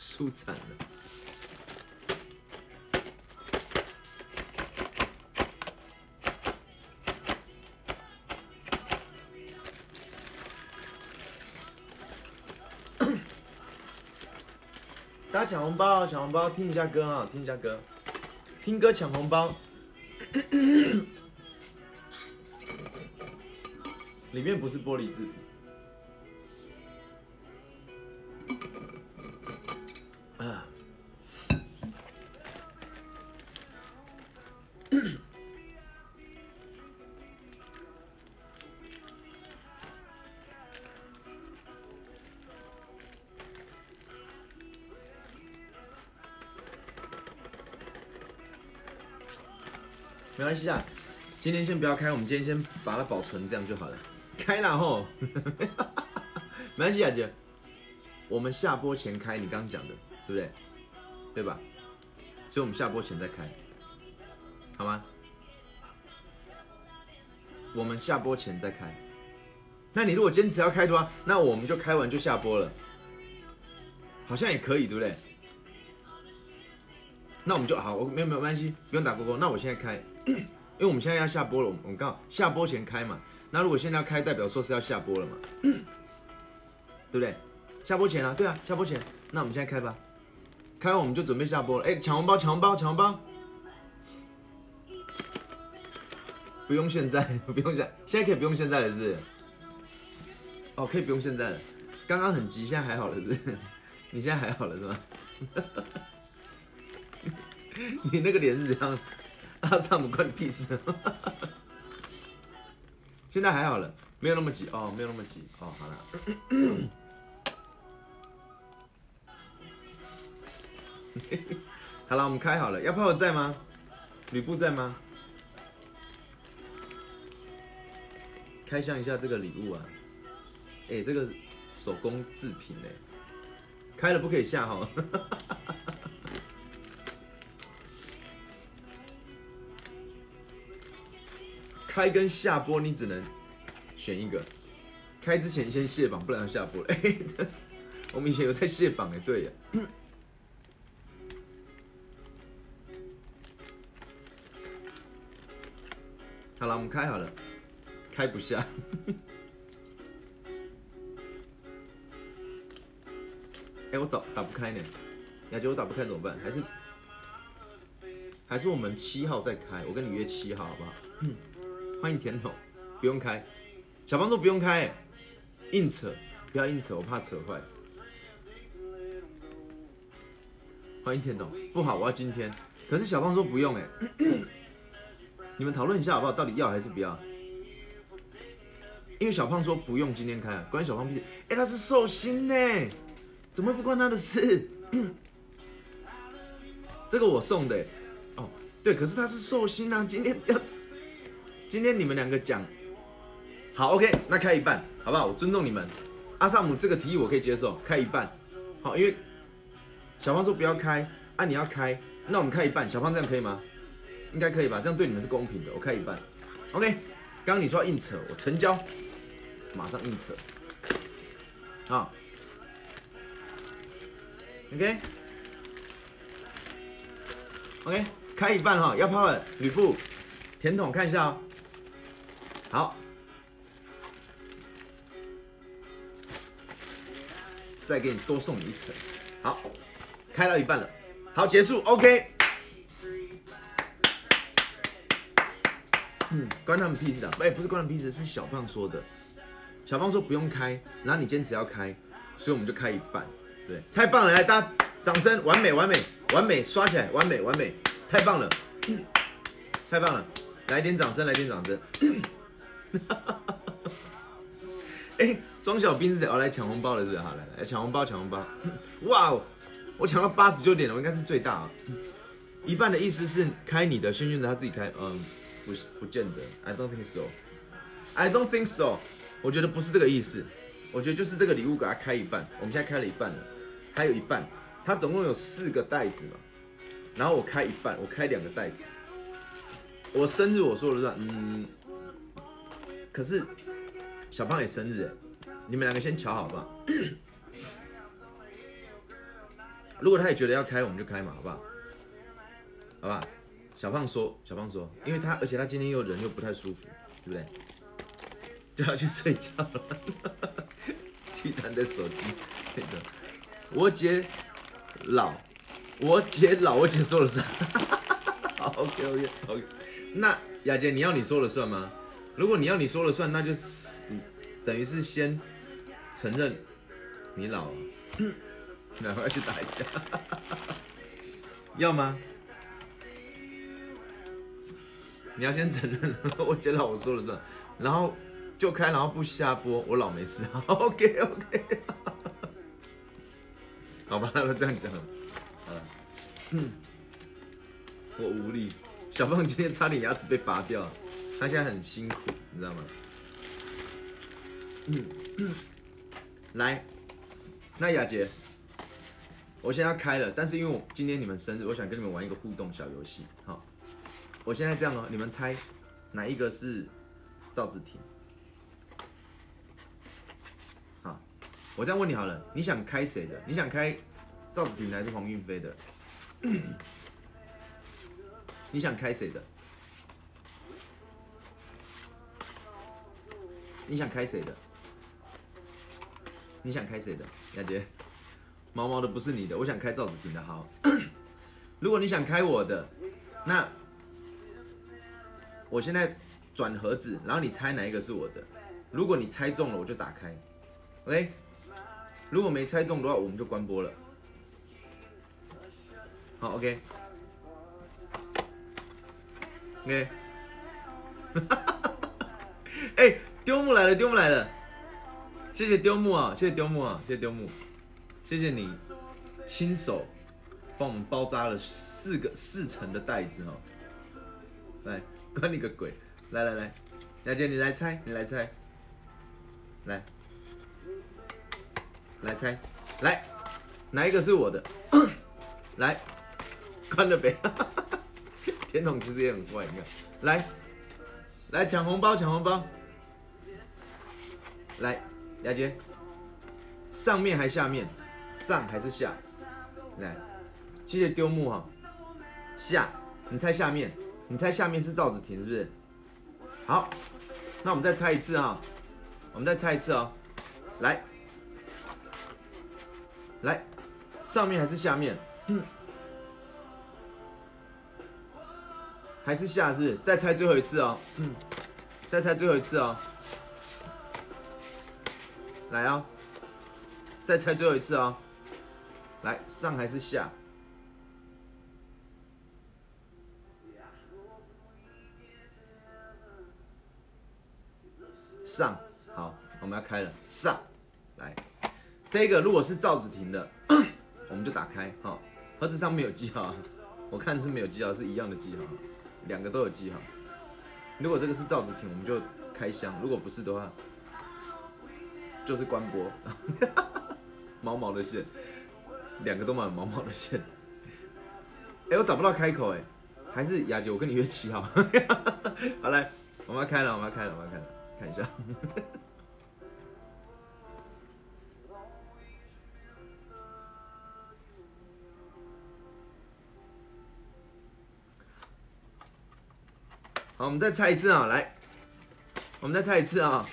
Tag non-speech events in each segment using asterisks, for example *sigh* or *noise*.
输惨了。*coughs* 大家抢红包，抢红包，听一下歌啊，听一下歌，听歌抢红包。*coughs* *coughs* 里面不是玻璃制品。今天先不要开，我们今天先把它保存，这样就好了。*laughs* 开了吼，*laughs* 没关系啊姐，我们下播前开，你刚刚讲的，对不对？对吧？所以我们下播前再开，好吗？我们下播前再开。那你如果坚持要开的话，那我们就开完就下播了，好像也可以，对不对？那我们就好，我没有没有关系，不用打勾勾。那我现在开，因为我们现在要下播了，我们我们刚好下播前开嘛。那如果现在要开，代表说是要下播了嘛，对不对？下播前啊，对啊，下播前。那我们现在开吧，开完我们就准备下播了。哎，抢红包，抢红包，抢红包！不用现在，*laughs* 不用现，现在可以不用现在了，是不是？哦，可以不用现在了。刚刚很急，现在还好了，是不是？你现在还好了是吗？*laughs* 你那个脸是怎样？阿萨姆关你屁事！现在还好了，没有那么急哦，没有那么急哦，好了。*coughs* 好了，我们开好了。要炮在吗？吕布在吗？开箱一下这个礼物啊！哎，这个手工制品哎，开了不可以下哈。开跟下播你只能选一个，开之前先卸榜，不然要下播。哎，*laughs* 我们以前有在卸榜哎，对呀。*coughs* 好了，我们开好了，开不下。哎，*laughs* 我找打不开呢，雅姐我打不开怎么办？还是还是我们七号再开，我跟你约七号好不好？欢迎甜筒，不用开。小胖说不用开，硬扯，不要硬扯，我怕扯坏。欢迎甜筒，不好，我要今天。可是小胖说不用哎，你们讨论一下好不好？到底要还是不要？因为小胖说不用今天开，关小胖屁事。哎，他是寿星呢，怎么不关他的事？这个我送的，哦，对，可是他是寿星啊，今天要。今天你们两个讲好，OK，那开一半，好不好？我尊重你们。阿萨姆这个提议我可以接受，开一半。好，因为小胖说不要开，啊，你要开，那我们开一半。小胖这样可以吗？应该可以吧？这样对你们是公平的。我开一半，OK。刚刚你说要硬扯，我成交，马上硬扯。好，OK，OK，开一半哈，要泡的吕布，甜筒看一下哦。好，再给你多送你一层。好，开到一半了，好结束，OK。嗯，关他们屁事的，哎，不是关他们屁事，是小胖说的。小胖说不用开，然后你坚持要开，所以我们就开一半。对，太棒了，来大家掌声，完美，完美，完美，刷起来，完美，完美，太棒了，太棒了，来点掌声，来点掌声。哈哈哈！哎，庄小兵是要来抢红包了，是不是？好，来来抢红包，抢红包！*laughs* 哇哦，我抢到八十九点了，我应该是最大！一半的意思是开你的，轩轩的他自己开，嗯，不，不见得，I don't think so。I don't think so。我觉得不是这个意思，我觉得就是这个礼物给他开一半，我们现在开了一半了，还有一半，他总共有四个袋子嘛，然后我开一半，我开两个袋子，我生日我说了算，嗯。可是小胖也生日，你们两个先瞧好不好？*clears throat* 如果他也觉得要开，我们就开嘛，好不好？好吧？小胖说，小胖说，因为他而且他今天又人又不太舒服，对不对？就要去睡觉了。*laughs* 鸡蛋的手机，那个我姐老，我姐老，我姐说了算。*laughs* 好，OK OK OK。那雅姐，你要你说了算吗？如果你要你说了算，那就是等于是先承认你老了，*coughs* 然后要去打一架，*laughs* 要吗？你要先承认，*laughs* 我觉得我说了算，然后就开，然后不下播，我老没事。*laughs* OK OK。好吧，那这样讲，啊，嗯，*coughs* 我无力。小胖今天差点牙齿被拔掉了，他现在很辛苦，你知道吗？嗯，*coughs* 来，那雅洁，我现在要开了，但是因为我今天你们生日，我想跟你们玩一个互动小游戏，好，我现在这样哦，你们猜哪一个是赵子婷？好，我这样问你好了，你想开谁的？你想开赵子婷还是黄韵飞的？*coughs* 你想开谁的？你想开谁的？你想开谁的？雅洁，毛毛的不是你的，我想开赵子婷的。好，*coughs* 如果你想开我的，那我现在转盒子，然后你猜哪一个是我的？如果你猜中了，我就打开。OK，如果没猜中的话，我们就关播了。好，OK。OK，哎，*laughs* 丢木来了，丢木来了，谢谢丢木啊，谢谢丢木啊，谢谢丢木，谢谢你亲手帮我们包扎了四个四层的袋子哦。来，关你个鬼！来来来，雅姐你来猜，你来猜，来，来猜，来，哪一个是我的？*coughs* 来，关了呗。*laughs* 甜筒其实也很坏，你看，来，来抢红包，抢红包，来，雅杰，上面还下面，上还是下？来，谢谢丢木哈，下，你猜下面，你猜下面是赵子婷是不是？好，那我们再猜一次哈，我们再猜一次哦，来，来，上面还是下面？还是下是？再猜最后一次哦，再猜最后一次哦，来哦，再猜最后一次哦，来上还是下？上，好，我们要开了，上，来，这个如果是赵子婷的，*clears throat* 我们就打开，好，盒子上面有记号，我看是没有记号，是一样的记号。两个都有记号。如果这个是赵子婷，我们就开箱；如果不是的话，就是关播。*laughs* 毛毛的线，两个都满毛毛的线。哎，我找不到开口哎，还是雅姐，我跟你约七号。*laughs* 好来，我们要开了，我们要开了，我们要开了，看一下。*laughs* 好，我们再猜一次啊！来，我们再猜一次啊！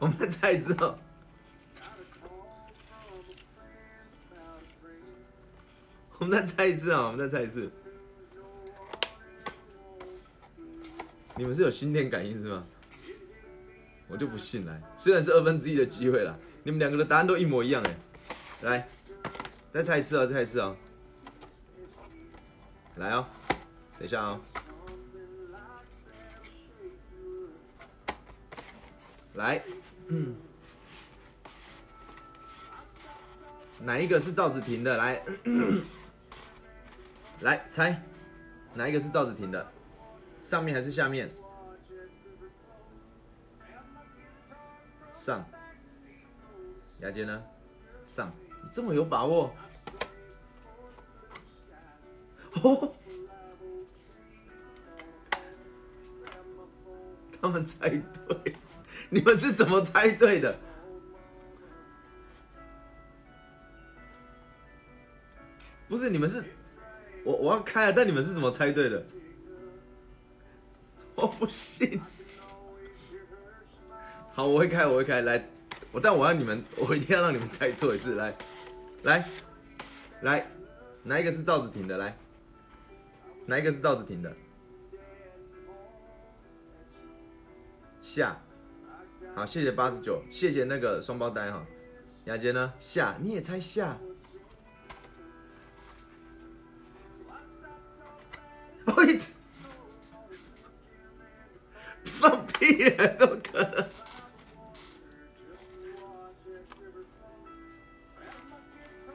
我们再猜 *laughs* 一次哦！我们再猜一次啊！我们再猜一次。你们是有心电感应是吗？我就不信来，虽然是二分之一的机会了，你们两个的答案都一模一样哎！来。再猜一次啊！再猜一次啊！来哦，等一下哦，来，哪一个是赵子婷的？来，*coughs* 来猜，哪一个是赵子婷的？上面还是下面？上，雅洁呢？上。这么有把握？哦，*laughs* 他们猜对，你们是怎么猜对的？不是你们是，我我要开啊，但你们是怎么猜对的？*laughs* 我不信。好，我会开，我会开。来，我但我要你们，我一定要让你们猜错一次。来，来，来，哪一个是赵子婷的？来，哪一个是赵子婷的？下，好，谢谢八十九，谢谢那个双胞胎哈。雅洁呢？下，你也猜下？不好意思放屁了，怎么可能？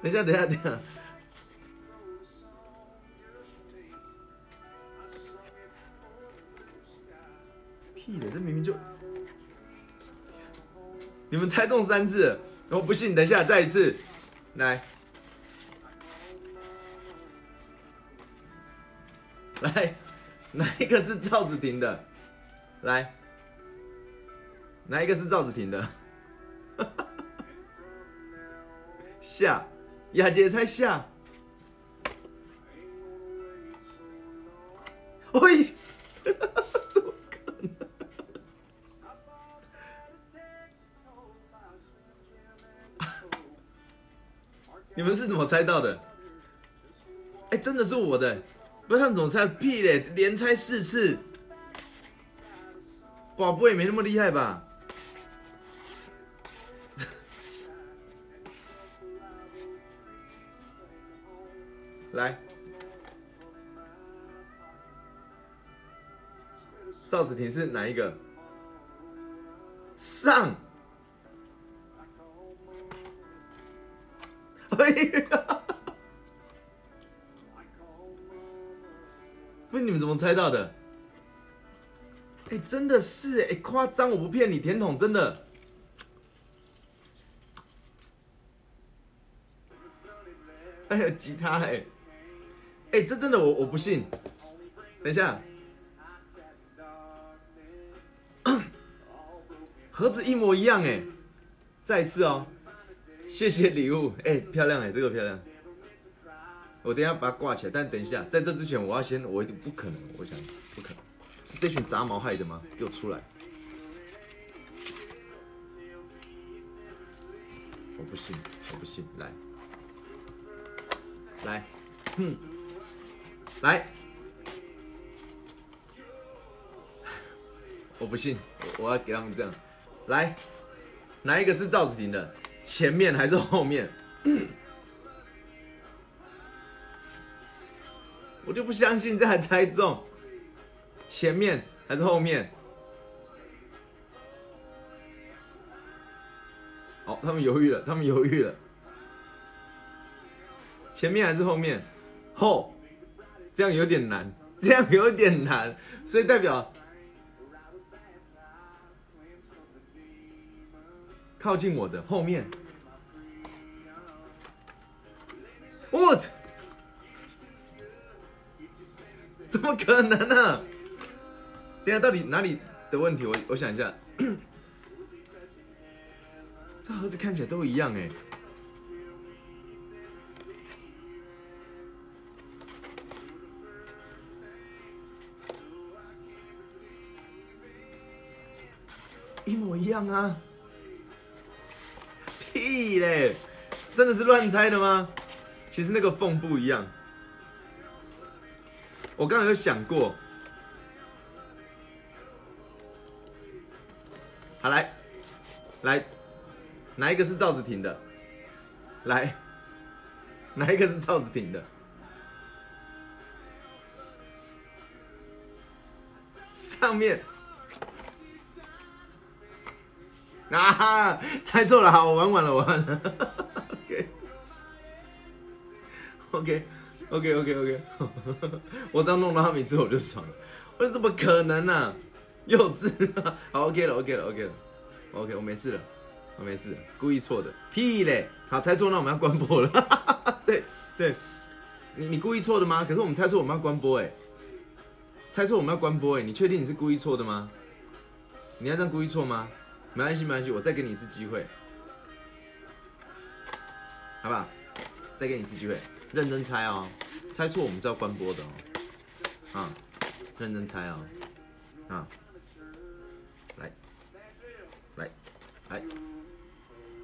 等一下，等一下，等一下！你们猜中三次，我不信。等一下，再一次，来，来，哪一个是赵子婷的？来，哪一个是赵子婷的？*laughs* 下。雅洁猜下，你们是怎么猜到的？哎，真的是我的，不是他们怎么猜？屁嘞，连猜四次，宝贝也没那么厉害吧？*laughs* 来，赵子婷是哪一个？上，*laughs* 哎呀，不是你们怎么猜到的？哎，真的是哎，夸张，我不骗你，甜筒真的。哎有吉他哎。哎，这真的我我不信。等一下，*coughs* 盒子一模一样哎，再一次哦，谢谢礼物哎，漂亮哎，这个漂亮。我等下把它挂起来，但等一下，在这之前我要先，我一定不可能，我想不可能，是这群杂毛害的吗？给我出来！我不信，我不信，来，来，哼。来，我不信，我要给他们这样。来，哪一个是赵子婷的？前面还是后面？*coughs* 我就不相信这还猜中。前面还是后面？好，他们犹豫了，他们犹豫了。前面还是后面？后。这样有点难，这样有点难，所以代表靠近我的后面。What？怎么可能呢？等下到底哪里的问题？我我想一下，*coughs* 这盒子看起来都一样哎。一模一样啊！嘞，真的是乱猜的吗？其实那个缝不一样。我刚刚有想过。好来，来，哪一个是赵子婷的？来，哪一个是赵子婷的？上面。啊！猜错了，好，我玩完了，我玩完了。OK，OK，OK，OK，OK。*laughs* 我这样弄到他名字我就爽了。我说怎么可能呢？幼稚。好，OK 了，OK 了，OK 了，OK，我没事了，我没事，故意错的。屁嘞！好，猜错那我们要关播了。*laughs* 对对，你你故意错的吗？可是我们猜错我们要关播哎。猜错我们要关播哎，你确定你是故意错的吗？你要这样故意错吗？没关系没关系，我再给你一次机会，好不好？再给你一次机会，认真猜哦，猜错我们是要关播的哦，啊，认真猜哦，啊，来，来，来，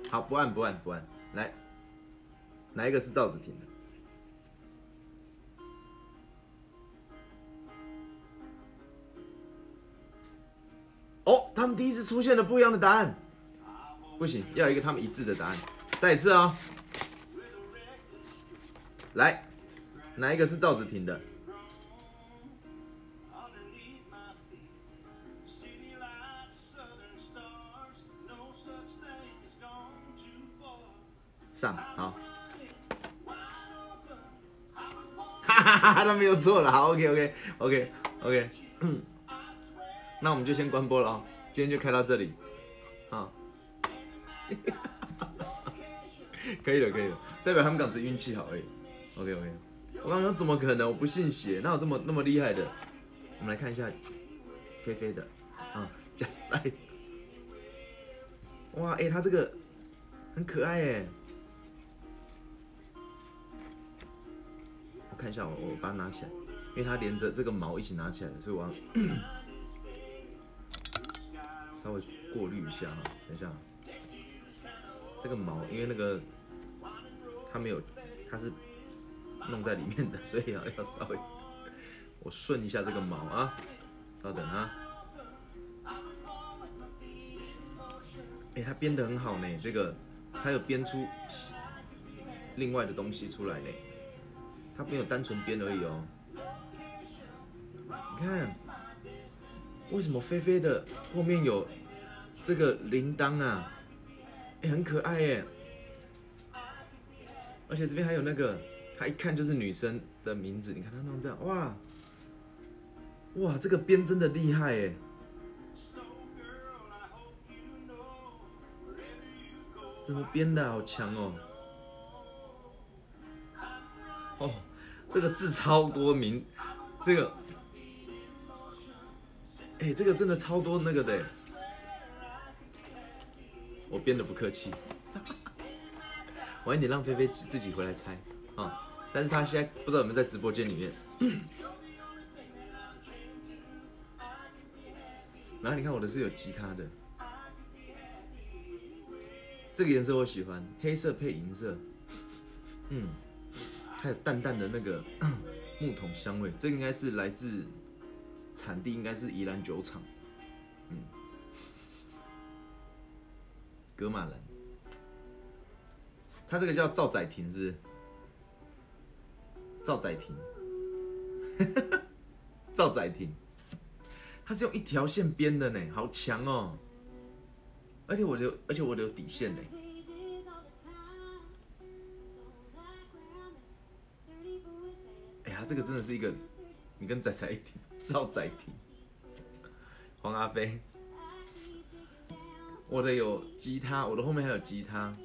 好，不按不按不按，来，哪一个是赵子婷的？哦，他们第一次出现了不一样的答案，不行，要一个他们一致的答案。再一次哦，来，哪一个是赵子婷的？上好，哈哈哈哈，他没有错了，好，OK OK OK OK，那我们就先关播了啊，今天就开到这里，啊，*laughs* 可以了可以了，代表他们港只运气好而已，OK OK，我刚刚怎么可能？我不信邪，哪有这么那么厉害的？我们来看一下菲菲的，啊，加塞，哇，哎，他这个很可爱哎。我看一下我，我把它拿起来，因为它连着这个毛一起拿起来，所以我要 *coughs* 稍微过滤一下哈。等一下，这个毛因为那个它没有，它是弄在里面的，*laughs* 所以要要稍微我顺一下这个毛啊。稍等啊。哎，它编的很好呢，这个它有编出另外的东西出来呢。它没有单纯编而已哦，你看，为什么菲菲的后面有这个铃铛啊？哎，很可爱耶！而且这边还有那个，它一看就是女生的名字。你看它弄这样，哇哇，这个编真的厉害耶！怎么编的好强哦！哦，这个字超多名，这个，哎，这个真的超多那个的，我编的不客气，*laughs* 晚一点让菲菲自己回来猜啊，但是他现在不知道有没有在直播间里面。然后你看我的是有吉他的，这个颜色我喜欢，黑色配银色，嗯。还有淡淡的那个 *coughs* 木桶香味，这应该是来自产地，应该是宜兰酒厂，嗯，格马兰，它这个叫赵仔亭，是不是？赵仔亭，*laughs* 赵仔亭，它是用一条线编的呢，好强哦！而且我留，而且我留底线呢。哎呀这个真的是一个，你跟仔仔一听，赵仔听，黄阿飞，我的有吉他，我的后面还有吉他，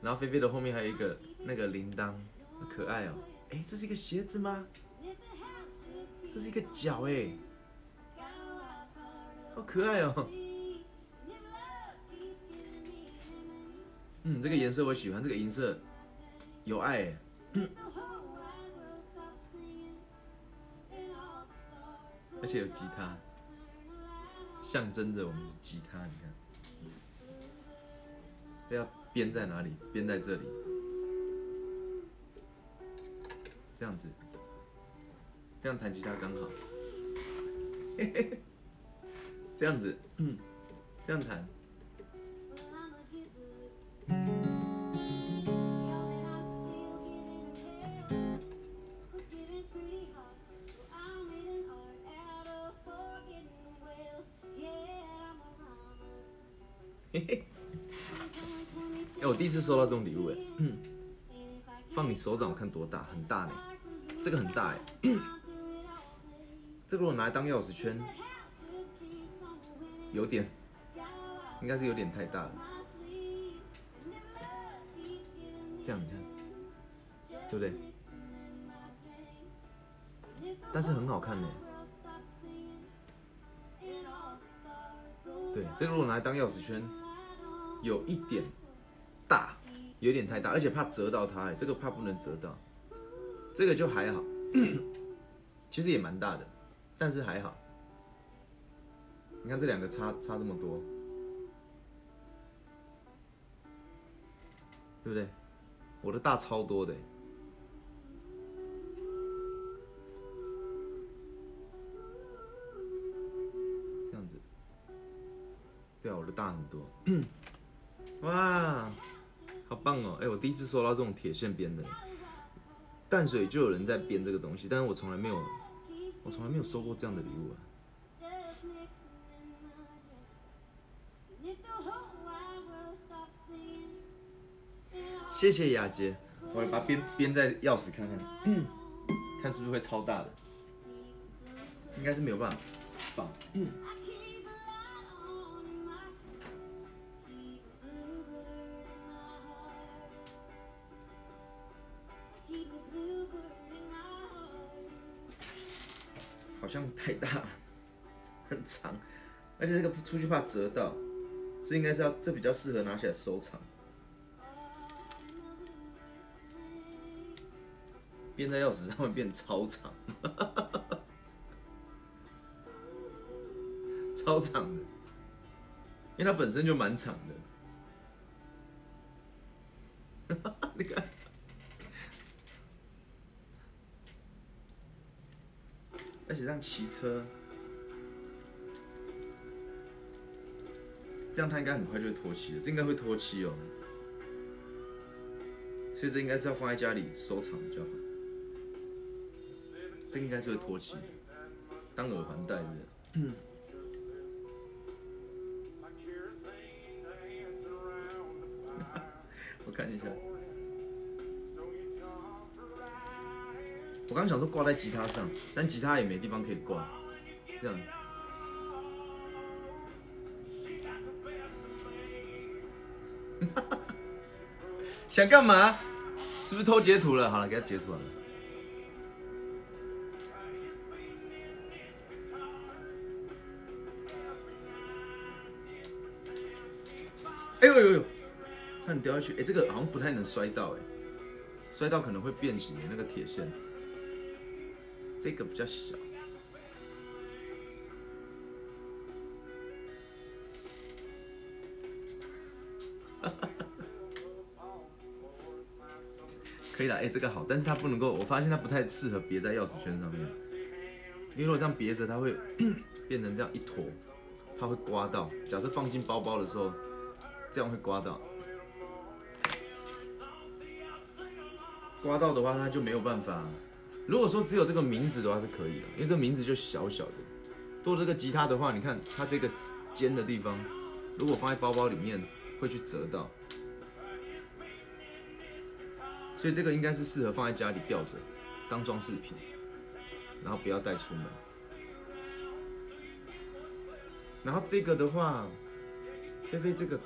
然后菲菲的后面还有一个那个铃铛，好可爱哦！哎，这是一个鞋子吗？这是一个脚哎，好可爱哦！嗯，这个颜色我喜欢，这个银色有爱哎。而且有吉他，象征着我们吉他。你看，这要编在哪里？编在这里，这样子，这样弹吉他刚好。*laughs* 这样子，嗯，这样弹。第一次收到这种礼物哎，放你手掌我看多大，很大呢，这个很大哎，*clears throat* 这个如果拿来当钥匙圈，有点，应该是有点太大了，这样你看，对不对？但是很好看呢。对，这个如果拿来当钥匙圈，有一点大，有点太大，而且怕折到它，哎，这个怕不能折到，这个就还好，*coughs* 其实也蛮大的，但是还好。你看这两个差差这么多，对不对？我的大超多的，这样子，对啊，我的大很多，*coughs* 哇，好棒哦！哎，我第一次收到这种铁线编的，淡水就有人在编这个东西，但是我从来没有，我从来没有收过这样的礼物啊。谢谢雅洁，我把编编在钥匙看看，*clears throat* 看是不是会超大的，应该是没有办法放。好像太大了，很长，而且这个出去怕折到，所以应该是要这比较适合拿起来收藏。编在钥匙上会变超长，*laughs* 超长的，因为它本身就蛮长的。*laughs* 你看，这样骑车，这样它应该很快就会脱漆了，这应该会脱漆哦。所以这应该是要放在家里收藏比较好。这应该是会脱漆，当耳环戴的。嗯。*laughs* 我看一下。我刚想说挂在吉他上，但吉他也没地方可以挂。这样。*laughs* 想干嘛？是不是偷截图了？好了，给他截图了。哎呦呦呦！差点掉下去。哎，这个好像不太能摔到，哎，摔到可能会变形的那个铁线。这个比较小。*laughs* 可以了，哎，这个好，但是它不能够，我发现它不太适合别在钥匙圈上面，因为如果这样别着，它会 *coughs* 变成这样一坨，它会刮到。假设放进包包的时候。这样会刮到，刮到的话，它就没有办法。如果说只有这个名字的话是可以的，因为这个名字就小小的。多这个吉他的话，你看它这个尖的地方，如果放在包包里面会去折到，所以这个应该是适合放在家里吊着当装饰品，然后不要带出门。然后这个的话，菲菲这个。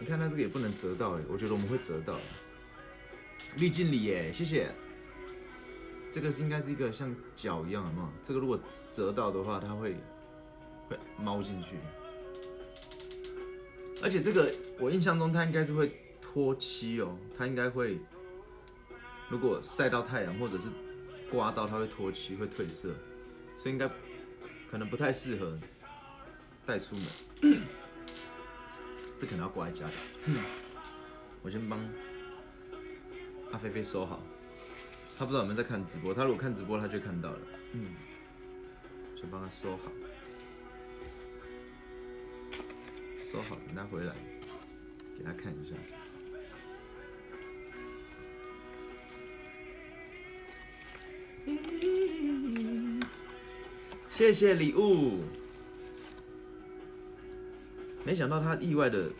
你看它这个也不能折到哎，我觉得我们会折到。滤镜里耶，谢谢。这个是应该是一个像脚一样的嘛？这个如果折到的话，它会会猫进去。而且这个我印象中它应该是会脱漆哦，它应该会，如果晒到太阳或者是刮到，它会脱漆会褪色，所以应该可能不太适合带出门。这可能要挂在家里。我先帮阿菲菲收好，他不知道有没有在看直播。他如果看直播，他就看到了。嗯，先帮他收好，收好，等他回来给他看一下。谢谢礼物。没想到他意外的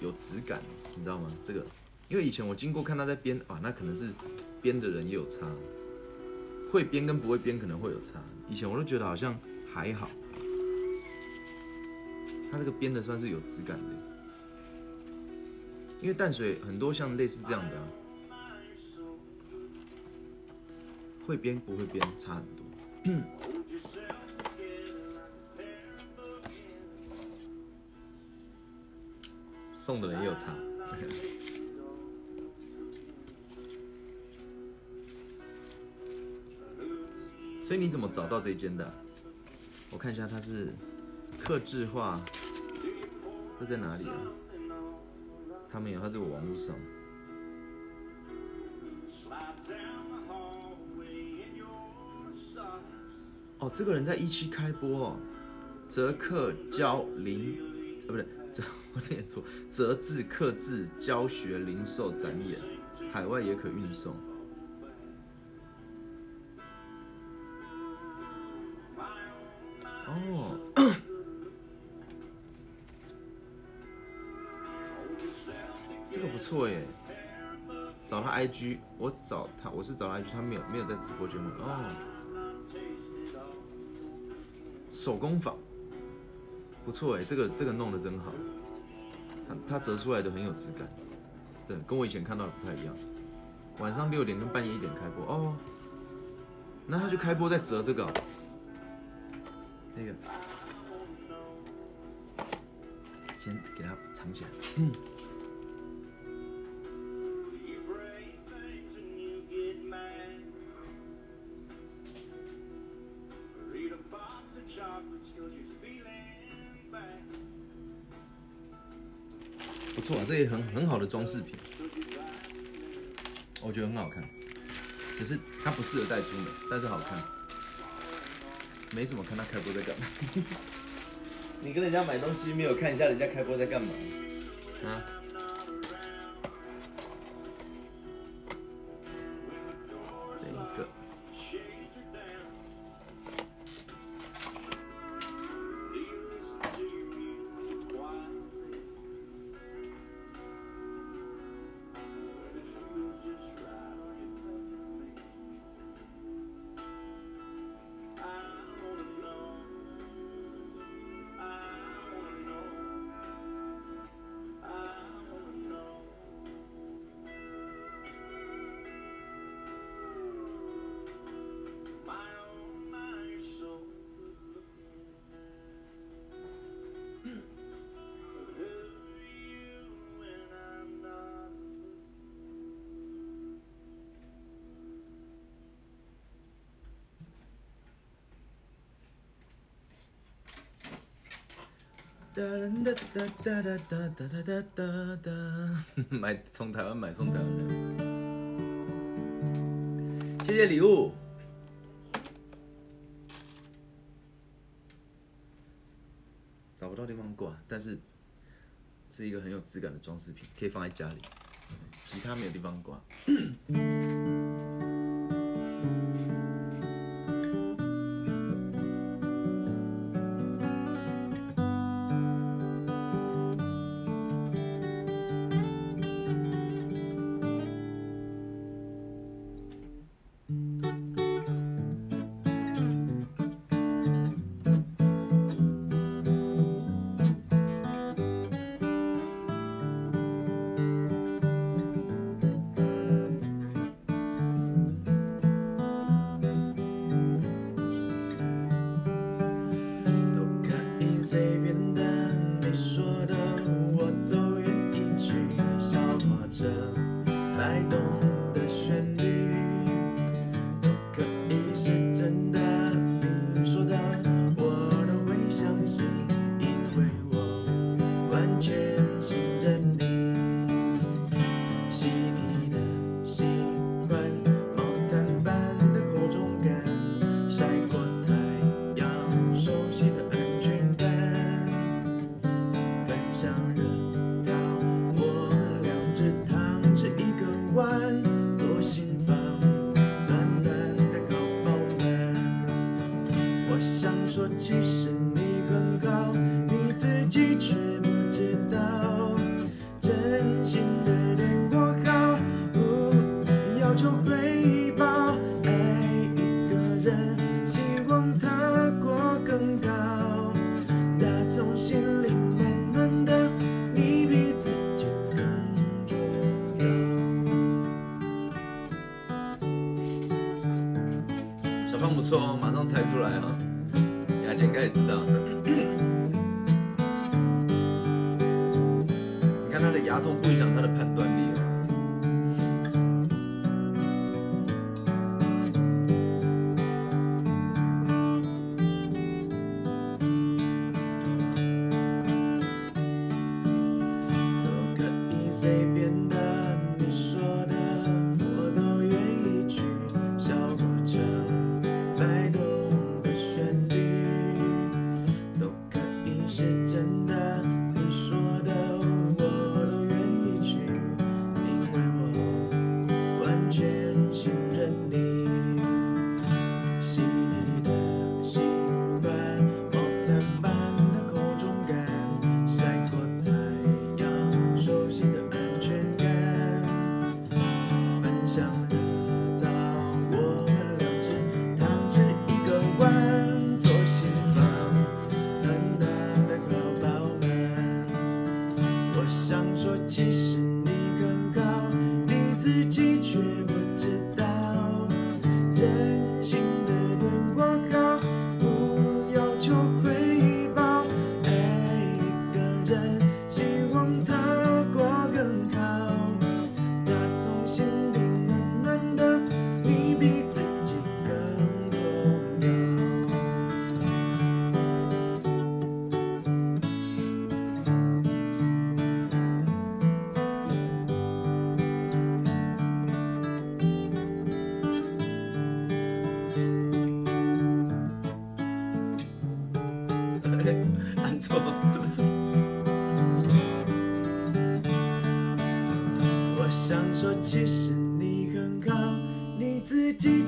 有质感，你知道吗？这个，因为以前我经过看他在编啊，那可能是编的人也有差，会编跟不会编可能会有差。以前我都觉得好像还好，他这个编的算是有质感的，因为淡水很多像类似这样的啊，会编不会编差很多。*clears throat* 送的人也有差。所以你怎么找到这间的？我看一下，它是克制化，这在哪里啊？它没有，它在我网络上。哦，这个人在一期开播哦，泽克教零，呃，不对，*laughs* 泽我念错，折字刻字教学零售展演，海外也可运送。哦，这个不错耶，找他 IG，我找他，我是找他 IG，他没有没有在直播间吗？哦。手工坊。不错哎，这个这个弄得真好，它它折出来的很有质感，对，跟我以前看到的不太一样。晚上六点跟半夜一点开播。哦，那他就开播再折这个，这个。先给它藏起来。不错啊，这也很很好的装饰品，我觉得很好看，只是它不适合带出门，但是好看，没什么看他开播在干嘛。*laughs* 你跟人家买东西没有看一下人家开播在干嘛？啊？哒哒哒哒哒哒哒哒哒哒，买从台湾买送台湾的，谢谢礼物。找不到地方挂，但是是一个很有质感的装饰品，可以放在家里。吉他没有地方挂。按错。我想说，其实你很好，你自己。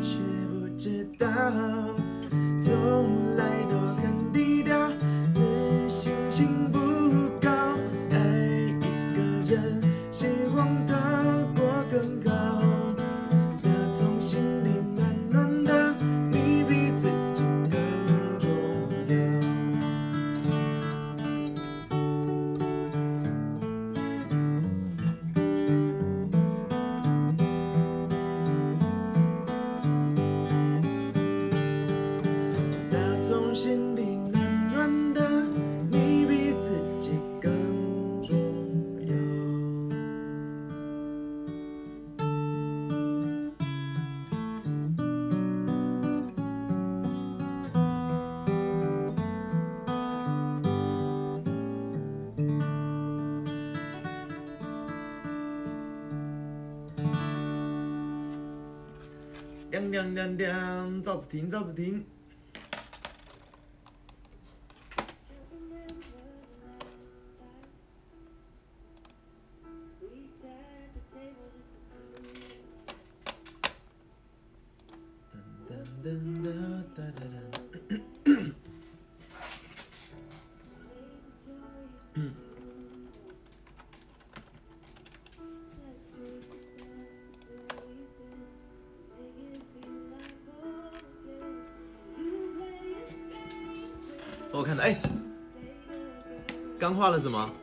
亮亮亮赵子婷赵子婷画了什么？